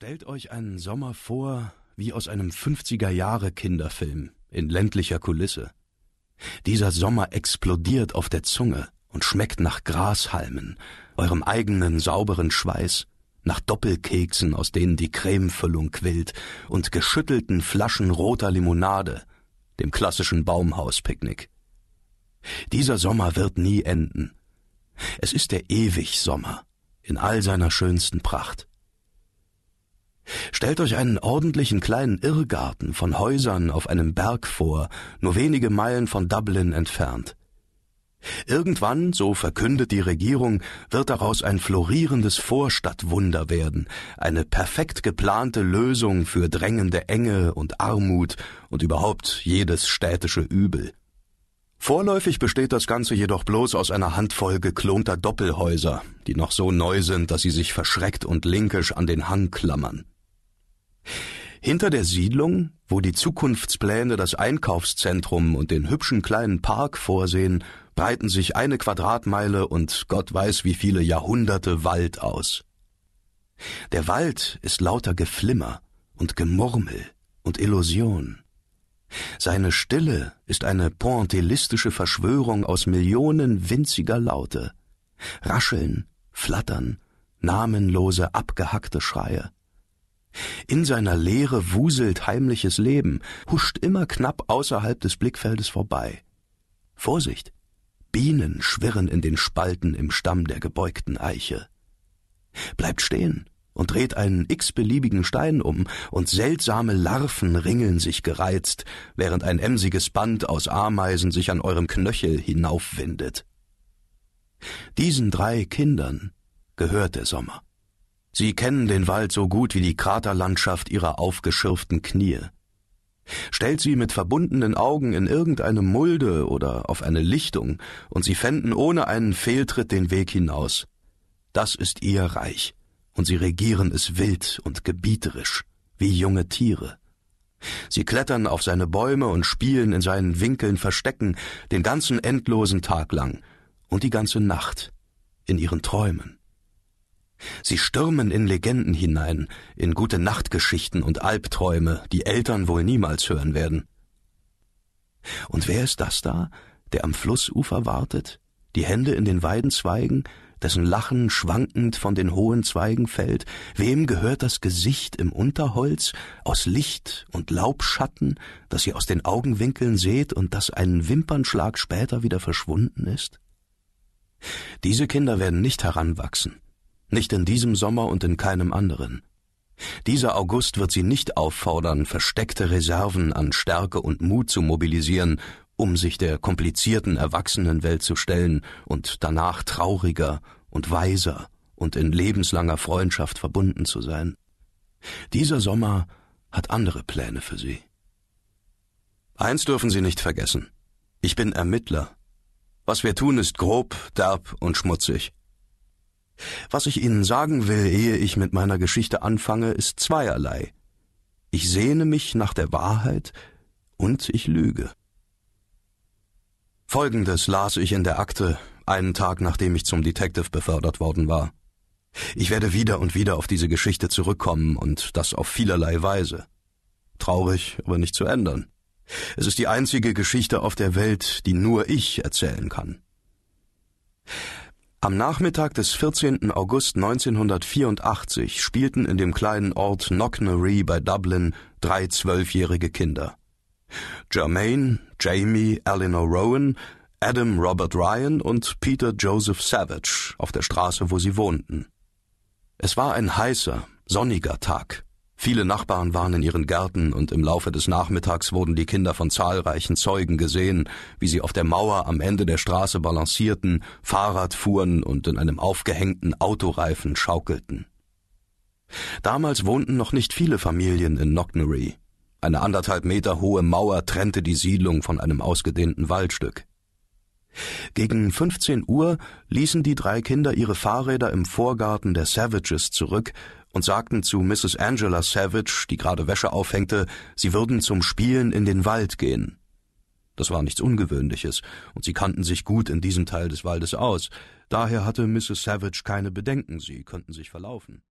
Stellt euch einen Sommer vor wie aus einem 50er Jahre Kinderfilm in ländlicher Kulisse. Dieser Sommer explodiert auf der Zunge und schmeckt nach Grashalmen, eurem eigenen sauberen Schweiß, nach Doppelkeksen, aus denen die Cremefüllung quillt, und geschüttelten Flaschen roter Limonade, dem klassischen Baumhauspicknick. Dieser Sommer wird nie enden. Es ist der Ewig-Sommer in all seiner schönsten Pracht. Stellt euch einen ordentlichen kleinen Irrgarten von Häusern auf einem Berg vor, nur wenige Meilen von Dublin entfernt. Irgendwann, so verkündet die Regierung, wird daraus ein florierendes Vorstadtwunder werden, eine perfekt geplante Lösung für drängende Enge und Armut und überhaupt jedes städtische Übel. Vorläufig besteht das Ganze jedoch bloß aus einer Handvoll geklonter Doppelhäuser, die noch so neu sind, dass sie sich verschreckt und linkisch an den Hang klammern. Hinter der Siedlung, wo die Zukunftspläne das Einkaufszentrum und den hübschen kleinen Park vorsehen, breiten sich eine Quadratmeile und Gott weiß wie viele Jahrhunderte Wald aus. Der Wald ist lauter Geflimmer und Gemurmel und Illusion. Seine Stille ist eine pointillistische Verschwörung aus Millionen winziger Laute. Rascheln, Flattern, namenlose, abgehackte Schreie. In seiner Leere wuselt heimliches Leben, huscht immer knapp außerhalb des Blickfeldes vorbei. Vorsicht! Bienen schwirren in den Spalten im Stamm der gebeugten Eiche. Bleibt stehen und dreht einen x-beliebigen Stein um, und seltsame Larven ringeln sich gereizt, während ein emsiges Band aus Ameisen sich an eurem Knöchel hinaufwindet. Diesen drei Kindern gehört der Sommer. Sie kennen den Wald so gut wie die Kraterlandschaft ihrer aufgeschürften Knie. Stellt sie mit verbundenen Augen in irgendeine Mulde oder auf eine Lichtung, und sie fänden ohne einen Fehltritt den Weg hinaus. Das ist ihr Reich, und sie regieren es wild und gebieterisch, wie junge Tiere. Sie klettern auf seine Bäume und spielen in seinen Winkeln Verstecken den ganzen endlosen Tag lang und die ganze Nacht in ihren Träumen. Sie stürmen in Legenden hinein, in gute Nachtgeschichten und Albträume, die Eltern wohl niemals hören werden. Und wer ist das da, der am Flussufer wartet, die Hände in den Weidenzweigen, dessen Lachen schwankend von den hohen Zweigen fällt? Wem gehört das Gesicht im Unterholz, aus Licht und Laubschatten, das ihr aus den Augenwinkeln seht und das einen Wimpernschlag später wieder verschwunden ist? Diese Kinder werden nicht heranwachsen, nicht in diesem Sommer und in keinem anderen. Dieser August wird sie nicht auffordern, versteckte Reserven an Stärke und Mut zu mobilisieren, um sich der komplizierten Erwachsenenwelt zu stellen und danach trauriger und weiser und in lebenslanger Freundschaft verbunden zu sein. Dieser Sommer hat andere Pläne für sie. Eins dürfen Sie nicht vergessen. Ich bin Ermittler. Was wir tun, ist grob, derb und schmutzig. Was ich Ihnen sagen will, ehe ich mit meiner Geschichte anfange, ist zweierlei. Ich sehne mich nach der Wahrheit und ich lüge. Folgendes las ich in der Akte, einen Tag nachdem ich zum Detective befördert worden war. Ich werde wieder und wieder auf diese Geschichte zurückkommen und das auf vielerlei Weise. Traurig, aber nicht zu ändern. Es ist die einzige Geschichte auf der Welt, die nur ich erzählen kann. Am Nachmittag des 14. August 1984 spielten in dem kleinen Ort Knocknarea bei Dublin drei zwölfjährige Kinder. Jermaine, Jamie, Eleanor Rowan, Adam Robert Ryan und Peter Joseph Savage auf der Straße, wo sie wohnten. Es war ein heißer, sonniger Tag. Viele Nachbarn waren in ihren Gärten und im Laufe des Nachmittags wurden die Kinder von zahlreichen Zeugen gesehen, wie sie auf der Mauer am Ende der Straße balancierten, Fahrrad fuhren und in einem aufgehängten Autoreifen schaukelten. Damals wohnten noch nicht viele Familien in Knocknarea. Eine anderthalb Meter hohe Mauer trennte die Siedlung von einem ausgedehnten Waldstück. Gegen 15 Uhr ließen die drei Kinder ihre Fahrräder im Vorgarten der Savages zurück und sagten zu Mrs. Angela Savage, die gerade Wäsche aufhängte, sie würden zum Spielen in den Wald gehen. Das war nichts Ungewöhnliches, und sie kannten sich gut in diesem Teil des Waldes aus. Daher hatte Mrs. Savage keine Bedenken, sie könnten sich verlaufen.